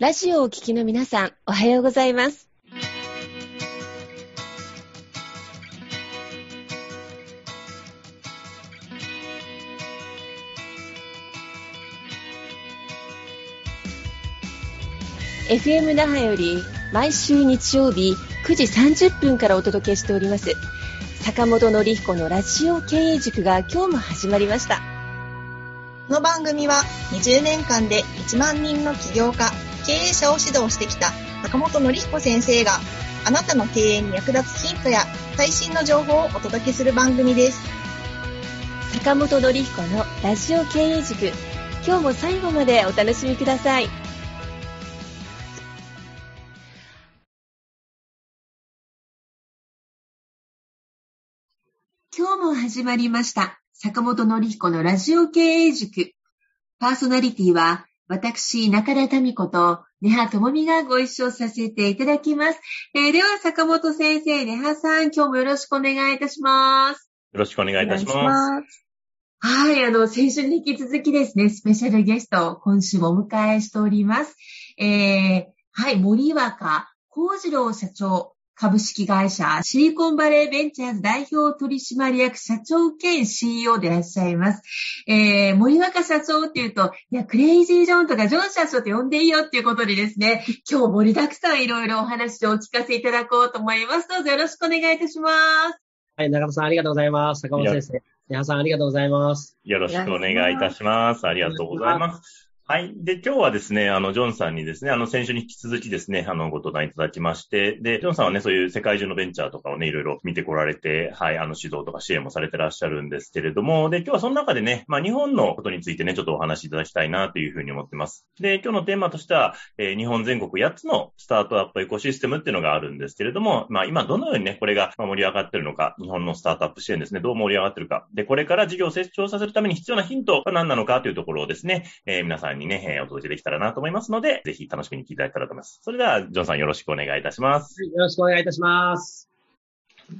ラジオをお聞きの皆さん、おはようございます。FM 那覇より毎週日曜日9時30分からお届けしております坂本典彦のラジオ経営塾が今日も始まりましたこの番組は20年間で1万人の起業家経営者を指導してきた坂本典彦先生があなたの経営に役立つヒントや最新の情報をお届けする番組です。坂本典彦のラジオ経営塾。今日も最後までお楽しみください。今日も始まりました。坂本典彦のラジオ経営塾。パーソナリティは私、中田民子と、根葉智美がご一緒させていただきます。えー、では、坂本先生、根葉さん、今日もよろしくお願いいたします。よろしくお願いいたします。はい、あの、先週に引き続きですね、スペシャルゲスト、今週もお迎えしております。えー、はい、森若幸次郎社長、株式会社シリコンバレーベンチャーズ代表取締役社長兼 CEO でいらっしゃいます。えー、森若社長っていうと、いや、クレイジージョンとかジョン社長って呼んでいいよっていうことでですね、今日盛りだくさんいろいろお話をお聞かせいただこうと思います。どうぞよろしくお願いいたします。はい、中野さんありがとうございます。坂本先生。皆さんありがとうございます。よろしくお願いいたします。ありがとうございます。はい。で、今日はですね、あの、ジョンさんにですね、あの、先週に引き続きですね、あの、ご登壇いただきまして、で、ジョンさんはね、そういう世界中のベンチャーとかをね、いろいろ見てこられて、はい、あの、指導とか支援もされてらっしゃるんですけれども、で、今日はその中でね、まあ、日本のことについてね、ちょっとお話しいただきたいなというふうに思ってます。で、今日のテーマとしては、えー、日本全国8つのスタートアップエコシステムっていうのがあるんですけれども、まあ、今どのようにね、これが盛り上がってるのか、日本のスタートアップ支援ですね、どう盛り上がってるか、で、これから事業を成長させるために必要なヒントは何なのかというところをですね、えー、皆さんにね、えー、お届けできたらなと思いますので、ぜひ楽しみに聞いていただけたらと思います。それでは、ジョンさんよろしくお願いいたします。よろしくお願いいたします。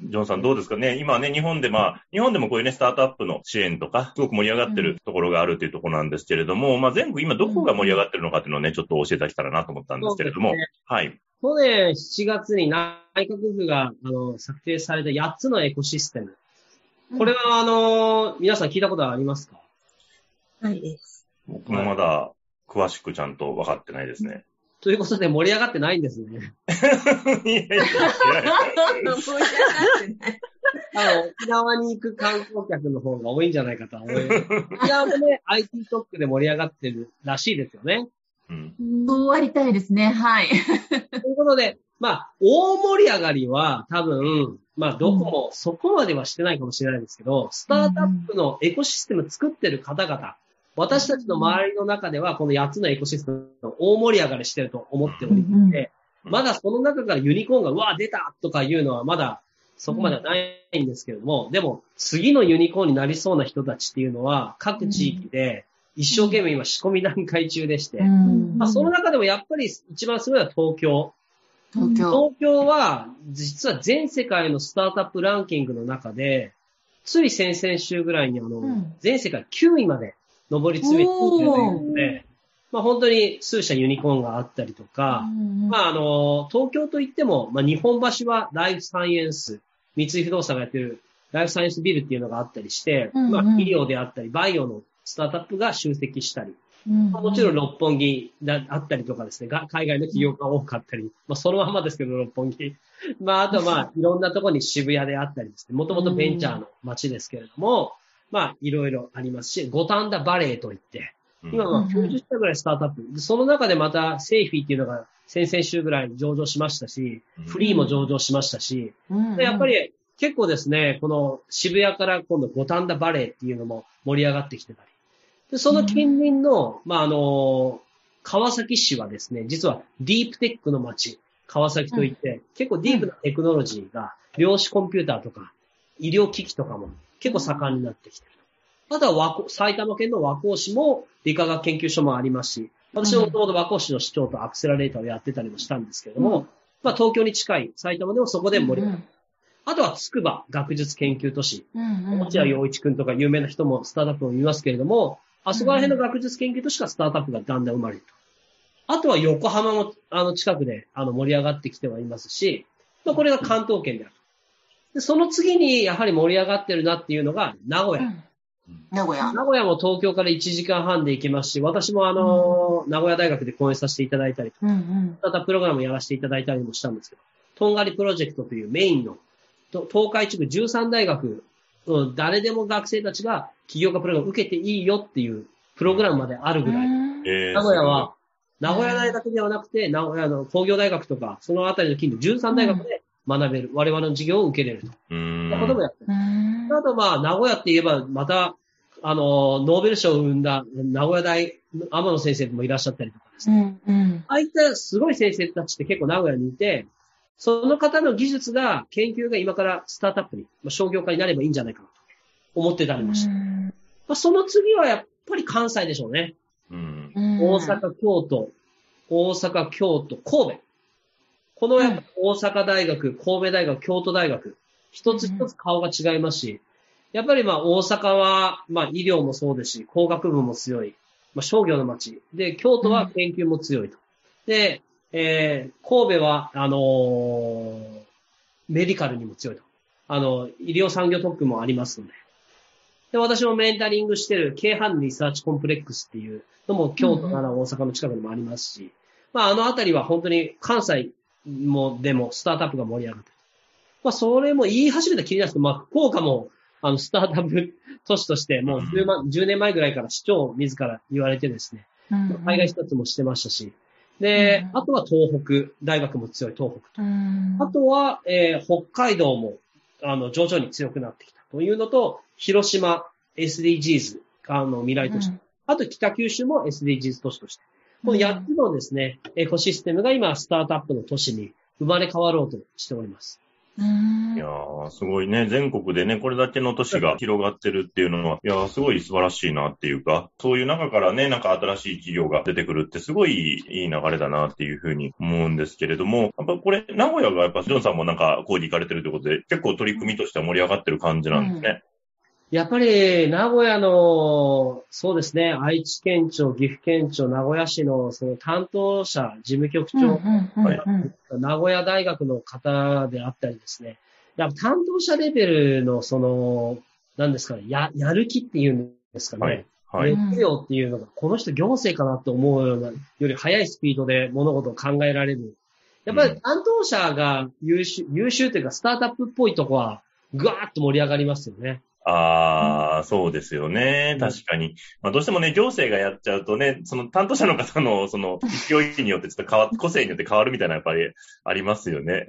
ジョンさんどうですかね？今ね、日本でまあ、日本でもこういうね、スタートアップの支援とか、すごく盛り上がってるところがあるというところなんですけれども、うん、まあ全部今どこが盛り上がってるのかっていうのをね、ちょっと教えていただけたらなと思ったんですけれども、ね、はい。去年7月に内閣府が、あの、策定された8つのエコシステム。これは、あの、皆さん聞いたことはありますか？ないです。僕もまだ詳しくちゃんと分かってないですね。ということで盛り上がってないんですね。いやいやいや。盛り上がってない。あの、沖縄に行く観光客の方が多いんじゃないかと思います。沖縄もね、IT 特区で盛り上がってるらしいですよね。うん。そうありたいですね。はい。ということで、まあ、大盛り上がりは多分、まあ、どこもそこまではしてないかもしれないですけど、スタートアップのエコシステム作ってる方々、私たちの周りの中では、この8つのエコシステムの大盛り上がりしてると思っておりまして、まだその中からユニコーンが、うわ、出たとかいうのはまだそこまではないんですけれども、でも、次のユニコーンになりそうな人たちっていうのは、各地域で一生懸命今仕込み段階中でして、まあ、その中でもやっぱり一番すごいのは東京。東京。東京は、実は全世界のスタートアップランキングの中で、つい先々週ぐらいにあの、全世界9位まで上り詰めているということで、まあ本当に数社ユニコーンがあったりとか、まああの、東京といっても、まあ日本橋はライフサイエンス、三井不動産がやってるライフサイエンスビルっていうのがあったりして、まあ医療であったり、バイオのスタートアップが集積したり、まあ、もちろん六本木だあったりとかですね、海外の企業が多かったり、まあそのままですけど、六本木。まああとまあいろんなところに渋谷であったりですね、もともとベンチャーの街ですけれども、まあ、いろいろありますし、五反田バレーといって、今は90社ぐらいスタートアップ。その中でまた、セーフィーっていうのが先々週ぐらいに上場しましたし、フリーも上場しましたし、やっぱり結構ですね、この渋谷から今度五反田バレーっていうのも盛り上がってきてたり。でその近隣の、まあ、あの、川崎市はですね、実はディープテックの街、川崎といって、結構ディープなテクノロジーが、量子コンピューターとか、医療機器とかも結構盛んになってきてる。あとは和埼玉県の和光市も理化学研究所もありますし、私ももともと和光市の市長とアクセラレーターをやってたりもしたんですけれども、うん、まあ東京に近い埼玉でもそこで盛り上がる。あとは筑波学術研究都市。落合陽一くんとか有名な人もスタートアップを見ますけれども、あそこら辺の学術研究都市がスタートアップがだんだん生まれると。あとは横浜も、あの、近くで、あの、盛り上がってきてはいますし、まあ、これが関東圏である。で、その次に、やはり盛り上がってるなっていうのが、名古屋。名古屋。名古屋も東京から1時間半で行けますし、私もあの、名古屋大学で講演させていただいたりとか、うんうん。またプログラムやらせていただいたりもしたんですけど、とんがりプロジェクトというメインの、と東海地区13大学、うん誰でも学生たちが起業家プログラム受けていいよっていうプログラムまであるぐらい。えー名古屋は、名古屋大学ではなくて、名古屋の工業大学とか、そのあたりの近所13大学で学べる、我々の授業を受けれると。うーいったこともん。やってる。うんあとまあ、名古屋って言えば、また、あの、ノーベル賞を生んだ名古屋大、天野先生もいらっしゃったりとかですね。うんうん。ああいったすごい先生たちって結構名古屋にいて、その方の技術が、研究が今からスタートアップに、まあ、商業化になればいいんじゃないかなと思ってたりもして。まあ、その次はやっぱり関西でしょうね。うん。大阪、京都、大阪、京都、神戸。このやっぱ大阪大学、神戸大学、京都大学、一つ一つ顔が違いますし、やっぱりまあ大阪は、まあ医療もそうですし、工学部も強い、まあ商業の街。で、京都は研究も強いと。で、えー、神戸は、あのーメディカルにも強いと。あの、医療産業特区もありますので。で、私もメンタリングしてる、京阪リサーチコンプレックスっていうのも京都、奈良、大阪の近くにもありますし、まあ、あのあたりは本当に関西も、でもスタートアップが盛り上がってる。まあ、それも言い始めたきりなんですけど、まあ、福岡も、あの、スタートアップ都市として、もう10万、10年前ぐらいから市長自ら言われてですね、海外視察もしてましたし、で、うんあとは東北、大学も強い東北と。うんあとは、えー北海道も、あの、徐々に強くなってきたというのと、広島 SDGs、あの、未来都市。あと北九州も SDGs 都市として。この8つのですね、エコシステムが今、スタートアップの都市に生まれ変わろうとしております。うんいやー、すごいね。全国でね、これだけの都市が広がってるっていうのは、いやー、すごい素晴らしいなっていうか、そういう中からね、なんか新しい企業が出てくるってすごいいい流れだなっていうふうに思うんですけれども、やっぱこれ、名古屋がやっぱジョンさんもなんか講義行かれてるということで、結構取り組みとしては盛り上がってる感じなんですね。やっぱり、名古屋の、そうですね、愛知県庁、岐阜県庁、名古屋市のその担当者、事務局長、うんうんうん名古屋大学の方であったりですね、やっぱ担当者レベルの、その、なんですかね、や、やる気っていうんですかね。はい。はい。熱量っていうのが、この人行政かなと思うような、より速いスピードで物事を考えられる。やっぱり担当者が優秀、優秀というかスタートアップっぽいとこは、ぐわーっと盛り上がりますよね。ああ、そうですよね。うん確かに。まあ、どうしてもね、行政がやっちゃうとね、その担当者の方の、その、勢いによってちょっと変わ、個性によって変わるみたいな、やっぱりありますよね。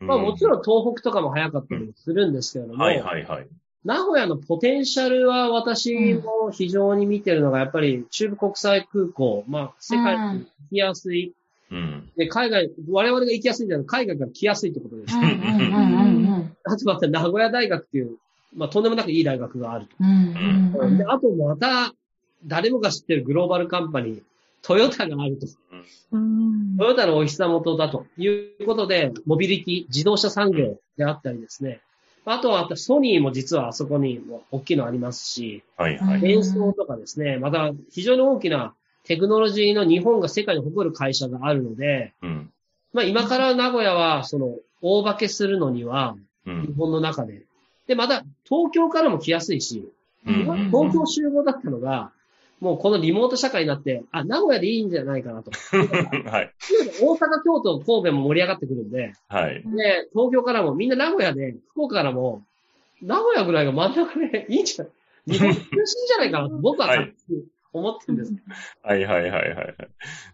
まあもちん。ろん東北とかも早かったりするんですけれども、はいはいはい。名古屋のポテンシャルは私も非常に見てるのが、やっぱり中部国際空港、まあ世界に行きやすい、うん。で海外、我々が行きやすいんじゃなくて海外から来やすいってことです。うんうんうんうん あとまた名古屋大学っていう、まあとんでもなくいい大学があると。うんうんであとまた、誰もが知ってるグローバルカンパニー、トヨタがあると。うんトヨタのお膝元だということで、モビリティ、自動車産業であったりですね。あとは、ソニーも実はあそこにも大きいのありますし、はいはい。うん演奏とかですね、また非常に大きなテクノロジーの日本が世界に誇る会社があるので、うん。まあ今から名古屋は、その、大化けするのには、うん。日本の中で。で、また、東京からも来やすいし、東京集合だったのが、もうこのリモート社会になって、あ、名古屋でいいんじゃないかなと。はい。大阪、京都、神戸も盛り上がってくるんで、はい。で、東京からもみんな名古屋で、福岡からも、名古屋ぐらいが真ん中でいいんじゃない日本中心じゃないかなと僕ははい思ってるんです。はいはいはいはいはい。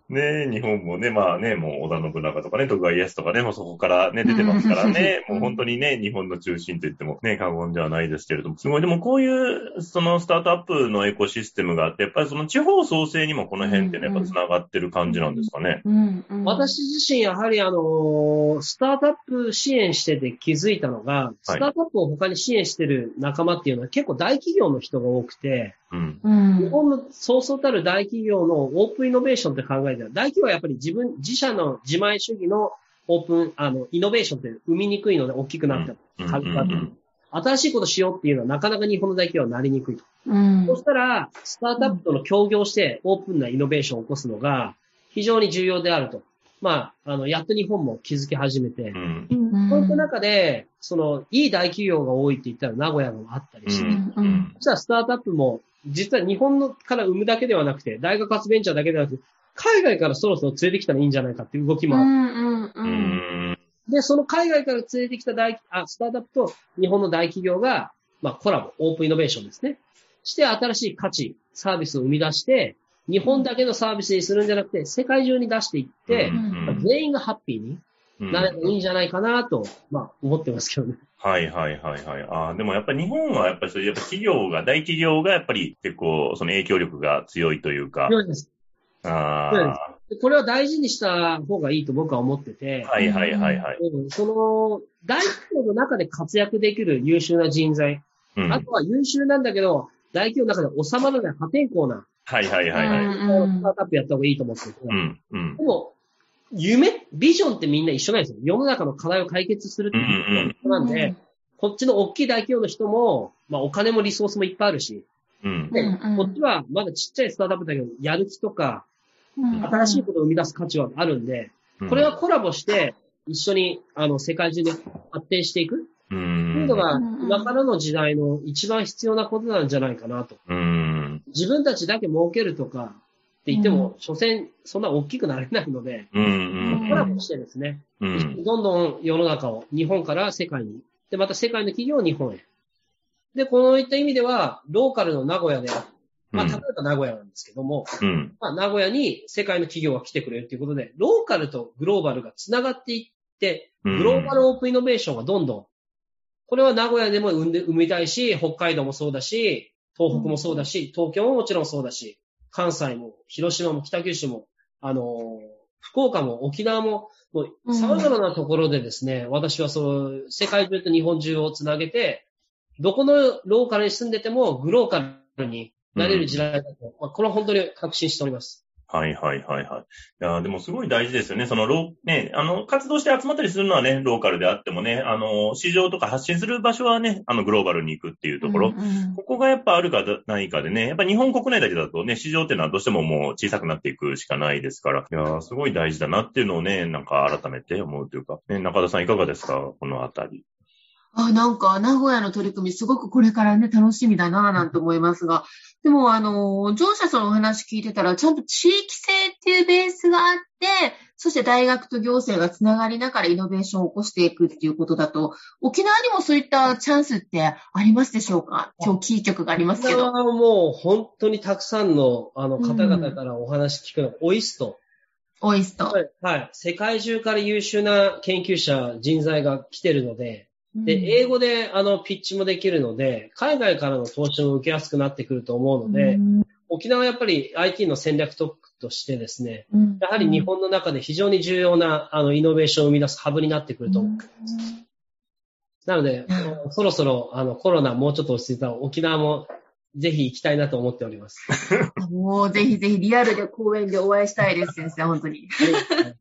ね日本もね、まあね、もう織田信長とかね、徳川家康とかね、もうそこからね、出てますからね、うん。もう本当にね、日本の中心と言ってもね、過言ではないですけれども、すごい、でもこういう、そのスタートアップのエコシステムがあって、やっぱりその地方創生にもこの辺ってね、やっぱ繋がってる感じなんですかね。うんうん。私自身やはりあの、スタートアップ支援してて気づいたのが、スタートアップを他に支援してる仲間っていうのは結構大企業の人が多くて、うん。うん日本のそうそうたる大企業のオープンイノベーションって考えたら、大企業はやっぱり自分、自社の自前主義のオープン、あの、イノベーションって生みにくいので大きくなってうん新しいことしようっていうのはなかなか日本の大企業はなりにくいと。うんそしたら、スタートアップとの協業してオープンなイノベーションを起こすのが、非常に重要であると。まあ、あの、やっと日本も気づき始めてう、ん。うんそういった中で、その、いい大企業が多いって言ったら名古屋もあったりうして、ん。ううんん。そしたらスタートアップも、実は日本のから生むだけではなくて、大学発ベンチャーだけではなくて、海外からそろそろ連れてきたらいいんじゃないかっていう動きもある。うんうんううんん。で、その海外から連れてきた大、あ、スタートアップと日本の大企業が、まあコラボ、オープンイノベーションですね。して新しい価値、サービスを生み出して、日本だけのサービスにするんじゃなくて、世界中に出していって、まあ全員がハッピーにうんなればいいんじゃないかなと、まあ思ってますけどね。はいはいはいはい。ああ、でもやっぱり日本はやっぱりそういう、やっぱ企業が、大企業がやっぱり結構その影響力が強いというか。強いですああ。でこれは大事にした方がいいと僕は思ってて、はいはいはいはい。うんその、大企業の中で活躍できる優秀な人材、うん。あとは優秀なんだけど、大企業の中で収まらない破天荒な、はいはいはいはい。うんスタートアップやった方がいいと思ってて、うん。うんで。も、夢、ビジョンってみんな一緒なんですよ。世の中の課題を解決するっていうのが一緒なんで、こっちの大きい大企業の人も、まあお金もリソースもいっぱいあるし、うん。で、こっちはまだちっちゃいスタートアップだけど、やる気とか、うん新しいことを生み出す価値はあるんで、これはコラボして、一緒に、あの、世界中で発展していくう。っていうんのがうん、今からの時代の一番必要なことなんじゃないかなと。うん。自分たちだけ儲けるとかって言っても、所詮、そんな大きくなれないので、うん。コラボしてですね、うん。どんどん世の中を日本から世界に、で、また世界の企業を日本へ。で、こういった意味では、ローカルの名古屋で、まあ、例えば名古屋なんですけども、うん。まあ、名古屋に世界の企業が来てくれるということで、ローカルとグローバルが繋がっていって、うんグローバルオープンイノベーションがどんどん、これは名古屋でも生みたいし、北海道もそうだし、東北もそうだし、東京ももちろんそうだし、関西も、広島も、北九州も、あのー福岡も、沖縄も、もううん様々なところでですね、私はその、世界中と日本中をつなげて、どこのローカルに住んでても、グローカルになれる時代だと、まあ、これは本当に確信しております。はいはいはいはい。いやーでもすごい大事ですよね。そのロー、ね、あの、活動して集まったりするのはね、ローカルであってもね、あの、市場とか発信する場所はね、あの、グローバルに行くっていうところ。うんここがやっぱあるかないかでね、やっぱ日本国内だけだとね、市場っていうのはどうしてももう小さくなっていくしかないですから、いやーすごい大事だなっていうのをね、なんか改めて思うというか、ね、中田さんいかがですか？このあたり。あ、なんか、名古屋の取り組み、すごくこれからね、楽しみだなぁなんて思いますが、でも、あの、乗車さんのお話聞いてたら、ちゃんと地域性っていうベースがあって、そして大学と行政がつながりながらイノベーションを起こしていくっていうことだと、沖縄にもそういったチャンスってありますでしょうか？今日キー局がありますけど。これはもう本当にたくさんのあの方々からお話聞くのが、オイスト。オイスト。はい。はい。世界中から優秀な研究者、人材が来てるので、で、英語であのピッチもできるので、海外からの投資も受けやすくなってくると思うので、うん。沖縄はやっぱり IT の戦略特区としてですね、うん。やはり日本の中で非常に重要なあのイノベーションを生み出すハブになってくると思う。なので、うんそろそろあのコロナもうちょっと落ち着いたら沖縄もぜひ行きたいなと思っております。もうぜひぜひリアルで公園でお会いしたいです、先生、本当に。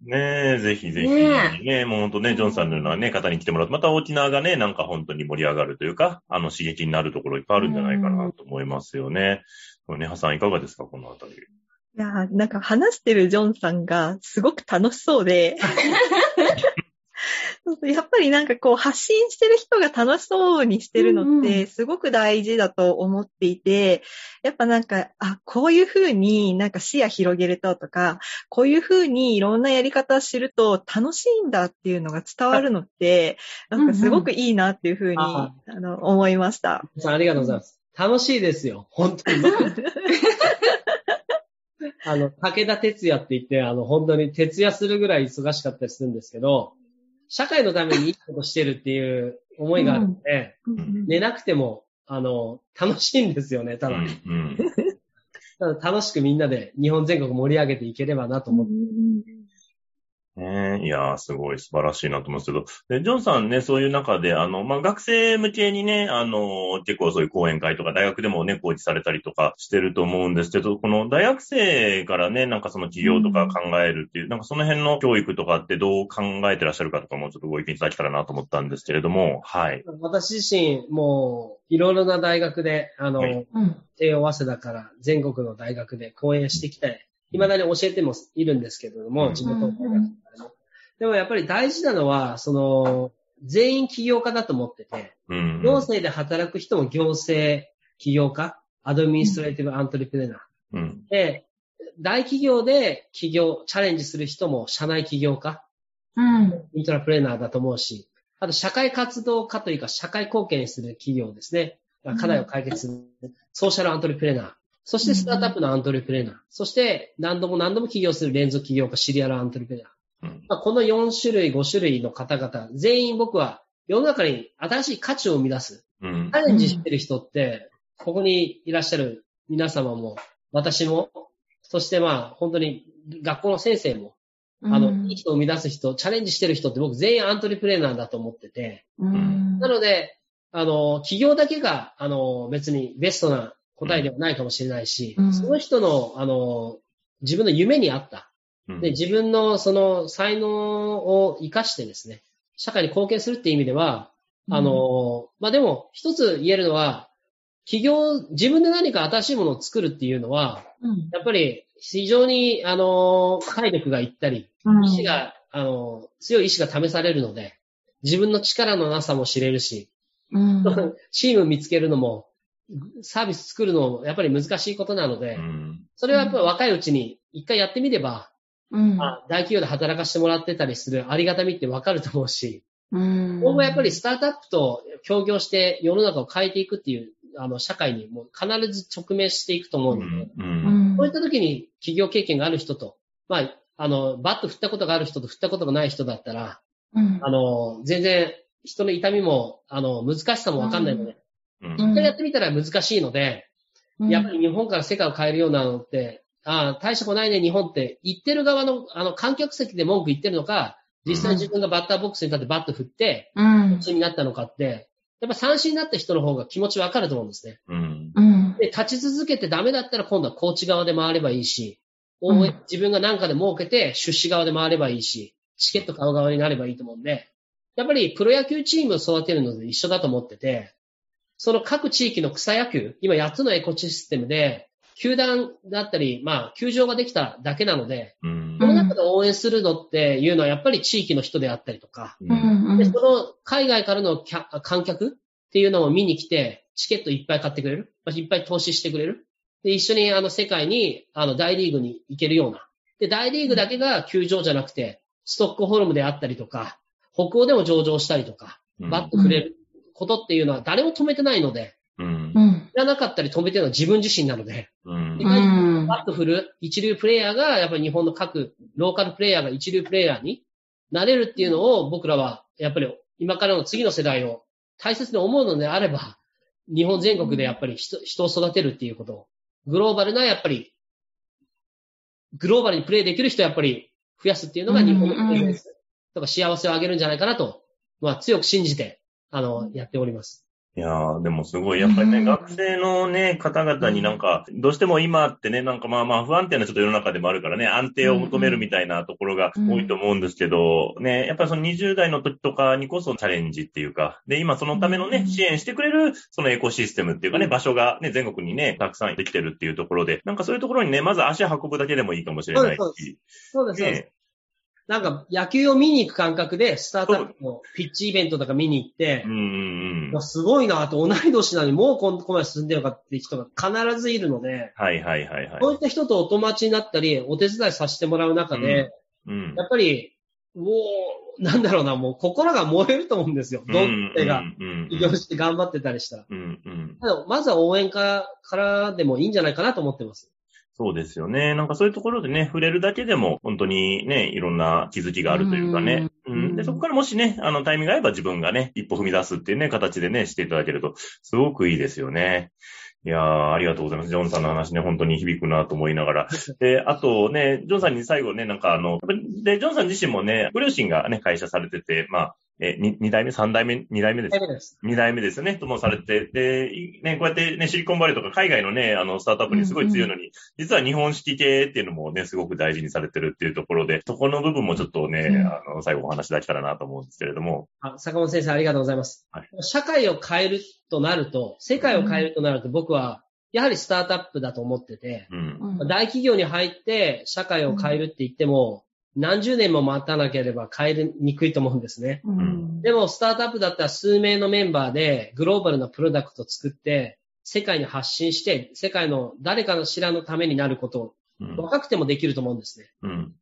ねえ、ぜひぜひ。ねねもう本当ね、ジョンさんのようなね、方に来てもらうと、また沖縄がね、なんか本当に盛り上がるというか、あの刺激になるところいっぱいあるんじゃないかなと思いますよね。ね、ハさんいかがですか、このあたり。いやー、なんか話してるジョンさんがすごく楽しそうで、そうそうやっぱりなんかこう発信してる人が楽しそうにしてるのっうんうてすごく大事だと思っていて、やっぱなんか、あ、こういうふうになんか視野広げるととか、こういうふうにいろんなやり方を知ると楽しいんだっていうのが伝わるのって、なんかすごくいいなっていうふうに、ああの思いました。さんありがとうございます。楽しいですよ。本当に。あの、武田哲也って言って、あの、本当に徹夜するぐらい忙しかったりするんですけど、社会のためにいいことしてるっていう思いがあるので、寝なくても、あの、楽しいんですよね、ただ。ただ楽しくみんなで日本全国盛り上げていければなと思って。ねえ、いやー、すごい素晴らしいなと思うんですけど。で、ジョンさんね、そういう中で、あの、まあ、学生向けにね、あの、結構そういう講演会とか、大学でもね、講義されたりとかしてると思うんですけど、この大学生からね、なんかその企業とか考えるっていう、なんかその辺の教育とかってどう考えてらっしゃるかとかもちょっとご意見いただけたらなと思ったんですけれども、はい。私自身、もう、いろいろな大学で、あの、はいうん帝王早稲田から全国の大学で講演してきて未だに教えてもいるんですけれども、うん地元のうんうんでもやっぱり大事なのは、その、全員起業家だと思ってて、うん。行政で働く人も行政起業家、アドミニストレーティブアントレプレナー。うん。で、大企業で起業、チャレンジする人も社内起業家、うん。イントラプレーナーだと思うし、あと社会活動家というか社会貢献する企業ですね。課題を解決する、ソーシャルアントレプレーナー。そしてスタートアップのアントレプレーナー。そして何度も何度も起業する連続起業家、シリアルアントレプレーナー。うんまあ、この4種類、5種類の方々、全員僕は世の中に新しい価値を生み出す。うんチャレンジしてる人って、ここにいらっしゃる皆様も、私も、そしてまあ本当に学校の先生も、あの、いい人を生み出す人、チャレンジしてる人って僕全員アントレプレーナーだと思ってて、うん。なので、あの、企業だけが、あの、別にベストな答えではないかもしれないし、うん。その人の、あの、自分の夢に合った、うん。で、自分のその才能を活かしてですね、社会に貢献するっていう意味では、あの、まあ、でも、一つ言えるのは、企業、自分で何か新しいものを作るっていうのは、うん、やっぱり非常に、あの、体力がいったり、うん、意志が、あの、強い意志が試されるので、自分の力のなさも知れるし、うん、チーム見つけるのも、サービス作るのもやっぱり難しいことなので、うん。それはやっぱり若いうちに一回やってみれば、うん、あ大企業で働かせてもらってたりするありがたみってわかると思うし、うん、今後やっぱりスタートアップと協業して世の中を変えていくっていう、あの、社会にもう必ず直面していくと思うので、う。うん。ういった時に企業経験がある人と、まあ、あの、バット振ったことがある人と振ったことがない人だったら、うん、あの、全然人の痛みも、あの、難しさもわかんないので、うん。一回やってみたら難しいので、やっぱり日本から世界を変えるようなのって、ああ、大したことないね、日本って言ってる側の、あの、観客席で文句言ってるのか、実際自分がバッターボックスに立ってバット振って、うん。三、振になったのかって、やっぱ三振になった人の方が気持ちわかると思うんですね。うん。うん、で、立ち続けてダメだったら今度はコーチ側で回ればいいし、自分が何かで儲けて出資側で回ればいいし、チケット買う側になればいいと思うんで、やっぱりプロ野球チームを育てるのと一緒だと思ってて、その各地域の草野球、今8つのエコシステムで、球団だったり、まあ、球場ができただけなので、うんその中で応援するのっていうのはやっぱり地域の人であったりとか、で、その海外からの客観客っていうのを見に来て、チケットいっぱい買ってくれる。まあいっぱい投資してくれる。で、一緒にあの世界に、あの大リーグに行けるような。で、大リーグだけが球場じゃなくて、ストックホルムであったりとか、北欧でも上場したりとか、バットくれることっていうのは誰も止めてないので、うん。う。ん、いらなかったり止めてるのは自分自身なので、うん。うん、バット振る一流プレイヤーが、やっぱり日本の各ローカルプレイヤーが一流プレイヤーになれるっていうのを僕らは、やっぱり今からの次の世代を大切に思うのであれば、日本全国でやっぱり人人を育てるっていうこと。を、グローバルなやっぱり、グローバルにプレイできる人をやっぱり増やすっていうのが日本のビジネス。とか幸せを上げるんじゃないかなと、まあ強く信じて、あの、やっております。いやー、でもすごい。やっぱりね、うん。学生のね、方々になんか、どうしても今ってね、なんかまあまあ不安定なちょっと世の中でもあるからね、安定を求めるみたいなところが多いと思うんですけど、ね、やっぱりその20代の時とかにこそチャレンジっていうか、で、今そのためのね、うん。支援してくれる、そのエコシステムっていうかね、うん。場所がね、全国にね、たくさんできてるっていうところで、なんかそういうところにね、まず足運ぶだけでもいいかもしれないし、そうです、そうです。ね、なんか野球を見に行く感覚で、スタートアップのピッチイベントとか見に行ってうん、すごいなと、同い年なのにもうここまで進んでるのかって人が必ずいるので、はいはいはいはいこう。いった人とお友達になったり、お手伝いさせてもらう中で、うんやっぱり、もう、なんだろうな、もう心が燃えると思うんですよ。どん手が、うん起業して頑張ってたりしたら。うんうんただまずは応援家からでもいいんじゃないかなと思ってます。そうですよね。なんかそういうところでね、触れるだけでも、本当にね、いろんな気づきがあるというかね。ううんん。で、そこからもしね、あの、タイミングが合えば自分がね、一歩踏み出すっていうね、形でね、していただけると、すごくいいですよね。いやー、ありがとうございます。ジョンさんの話ね、本当に響くなと思いながら。で、あとね、ジョンさんに最後ね、なんかあの、で、ジョンさん自身もね、ご両親がね、会社されてて、まあ、え、に二代目、三代目、二代目です。ダメです。二代目ですよね、ともされて、で、いね、こうやってね、シリコンバレーとか海外のね、あの、スタートアップにすごい強いのに、実は日本式系っていうのもね、すごく大事にされてるっていうところで、そこの部分もちょっとね、うん。あの、最後お話できたらなと思うんですけれども。あ坂本先生ありがとうございます。はい。社会を変えるとなると、世界を変えるとなると僕は、やはりスタートアップだと思ってて、うん。うん。大企業に入って社会を変えるって言っても、何十年も待たなければ変えにくいと思うんですね。うんでも、スタートアップだったら数名のメンバーでグローバルなプロダクトを作って、世界に発信して、世界の誰かの知らのためになることをうん。若くてもできると思うんですね。うん。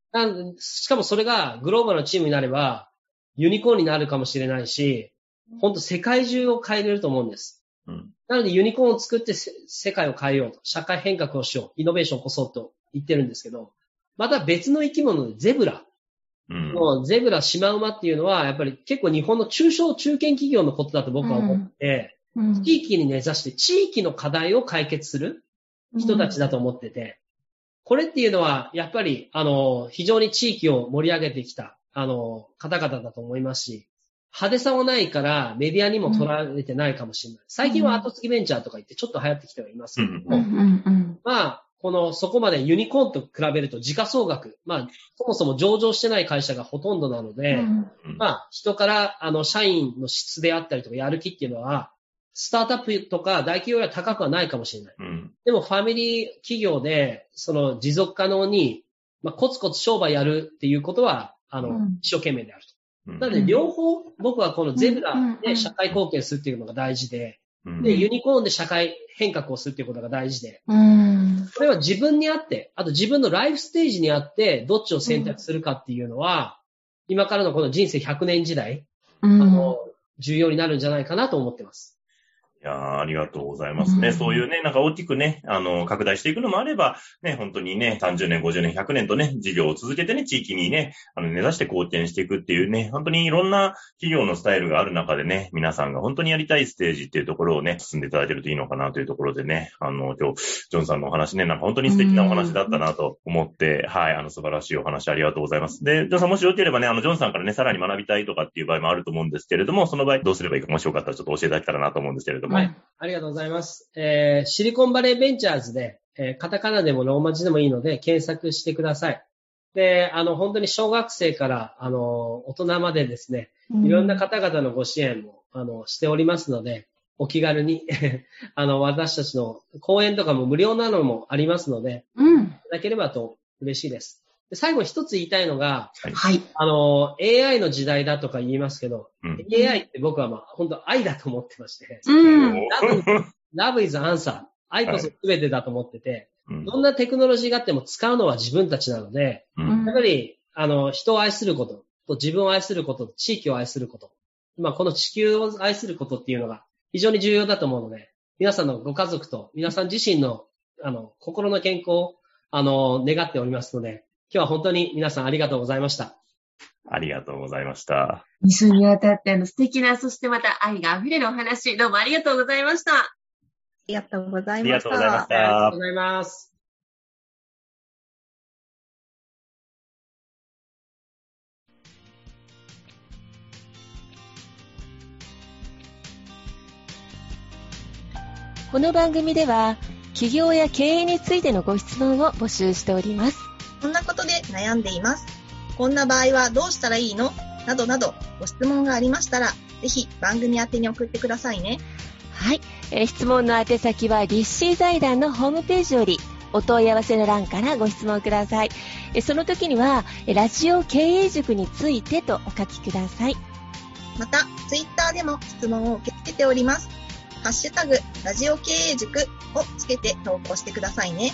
しかもそれがグローバルなチームになれば、ユニコーンになるかもしれないし、本当世界中を変えれると思うんです。うん。なのでユニコーンを作ってせ世界を変えようと、社会変革をしよう、イノベーションを起こそうと言ってるんですけど、また別の生き物でゼブラ。うん。もうゼブラ、シマウマっていうのは、やっぱり結構日本の中小中堅企業のことだと僕は思って、うん。地域に根ざして地域の課題を解決する人たちだと思ってて、これっていうのは、やっぱり、あの、非常に地域を盛り上げてきた、あの、方々だと思いますし、派手さもないからメディアにも取られてないかもしれない。最近は後継ぎベンチャーとか言ってちょっと流行ってきてはいますけども、うん。うん。うん。まあ、この、そこまでユニコーンと比べると時価総額、まあ、そもそも上場してない会社がほとんどなので、うん。うん。まあ、人から、あの、社員の質であったりとか、やる気っていうのは、スタートアップとか大企業よりは高くはないかもしれない。うん。でも、ファミリー企業で、その、持続可能に、まあ、コツコツ商売やるっていうことは、あの、うん。一生懸命であると。うん。なので、両方、僕はこのゼブラで社会貢献するっていうのが大事で、うんで、ユニコーンで社会変革をするっていうことが大事で、うん。これは自分にあって、あと自分のライフステージにあって、どっちを選択するかっていうのは、今からのこの人生100年時代、うん。あの、重要になるんじゃないかなと思ってます。いやーありがとうございますね。うんそういうね、なんか大きくね、あの、拡大していくのもあれば、ね、本当にね、30年、50年、100年とね、事業を続けてね、地域にね、あの、根ざして貢献していくっていうね、本当にいろんな企業のスタイルがある中でね、皆さんが本当にやりたいステージっていうところをね、進んでいただけるといいのかなというところでね、あの、今日、ジョンさんのお話ね、なんか本当に素敵なお話だったなと思って、はい、あの、素晴らしいお話ありがとうございます。で、ジョンさんもしよければね、あの、ジョンさんからね、さらに学びたいとかっていう場合もあると思うんですけれども、その場合どうすればいいか、もしよかったらちょっと教えていただけたらなと思うんですけれども。はい。ありがとうございます。えーシリコンバレーベンチャーズで、えーカタカナでもローマ字でもいいので検索してください。で、あの、本当に小学生から、あの、大人までですね、いろんな方々のご支援も、あの、しておりますので、お気軽に、あの、私たちの講演とかも無料なのもありますので、うん。いただければと嬉しいです。で最後一つ言いたいのが、はい。あの、AI の時代だとか言いますけど、うん。AI って僕はまあ、本当愛だと思ってまして、うん。Love is answer. 愛こそ全てだと思ってて、うん。どんなテクノロジーがあっても使うのは自分たちなので、うん。やっぱり、あの、人を愛することと自分を愛すること、地域を愛すること、まあ、この地球を愛することっていうのが非常に重要だと思うので、皆さんのご家族と皆さん自身の、あの、心の健康を、あの、願っておりますので、今日は本当に皆さんありがとうございました。ありがとうございました。二週にわたって、あの、素敵な、そしてまた愛が溢れるお話、どうもありがとうございました。ありがとうござありいました。がとうございましありがとうたご。ざいます。この番組では起業や経営についてのご質問を募集しております。こんなことで悩んでいます。こんな場合はどうしたらいいの？などなどご質問がありましたら、ぜひ番組宛てに送ってくださいね。はい、えー質問の宛先は立志財団のホームページよりお問い合わせの欄からご質問ください。えーその時にはえーラジオ経営塾についてとお書きください。また、ツイッターでも質問を受け付けております。ハッシュタグ、ラジオ経営塾をつけて投稿してくださいね。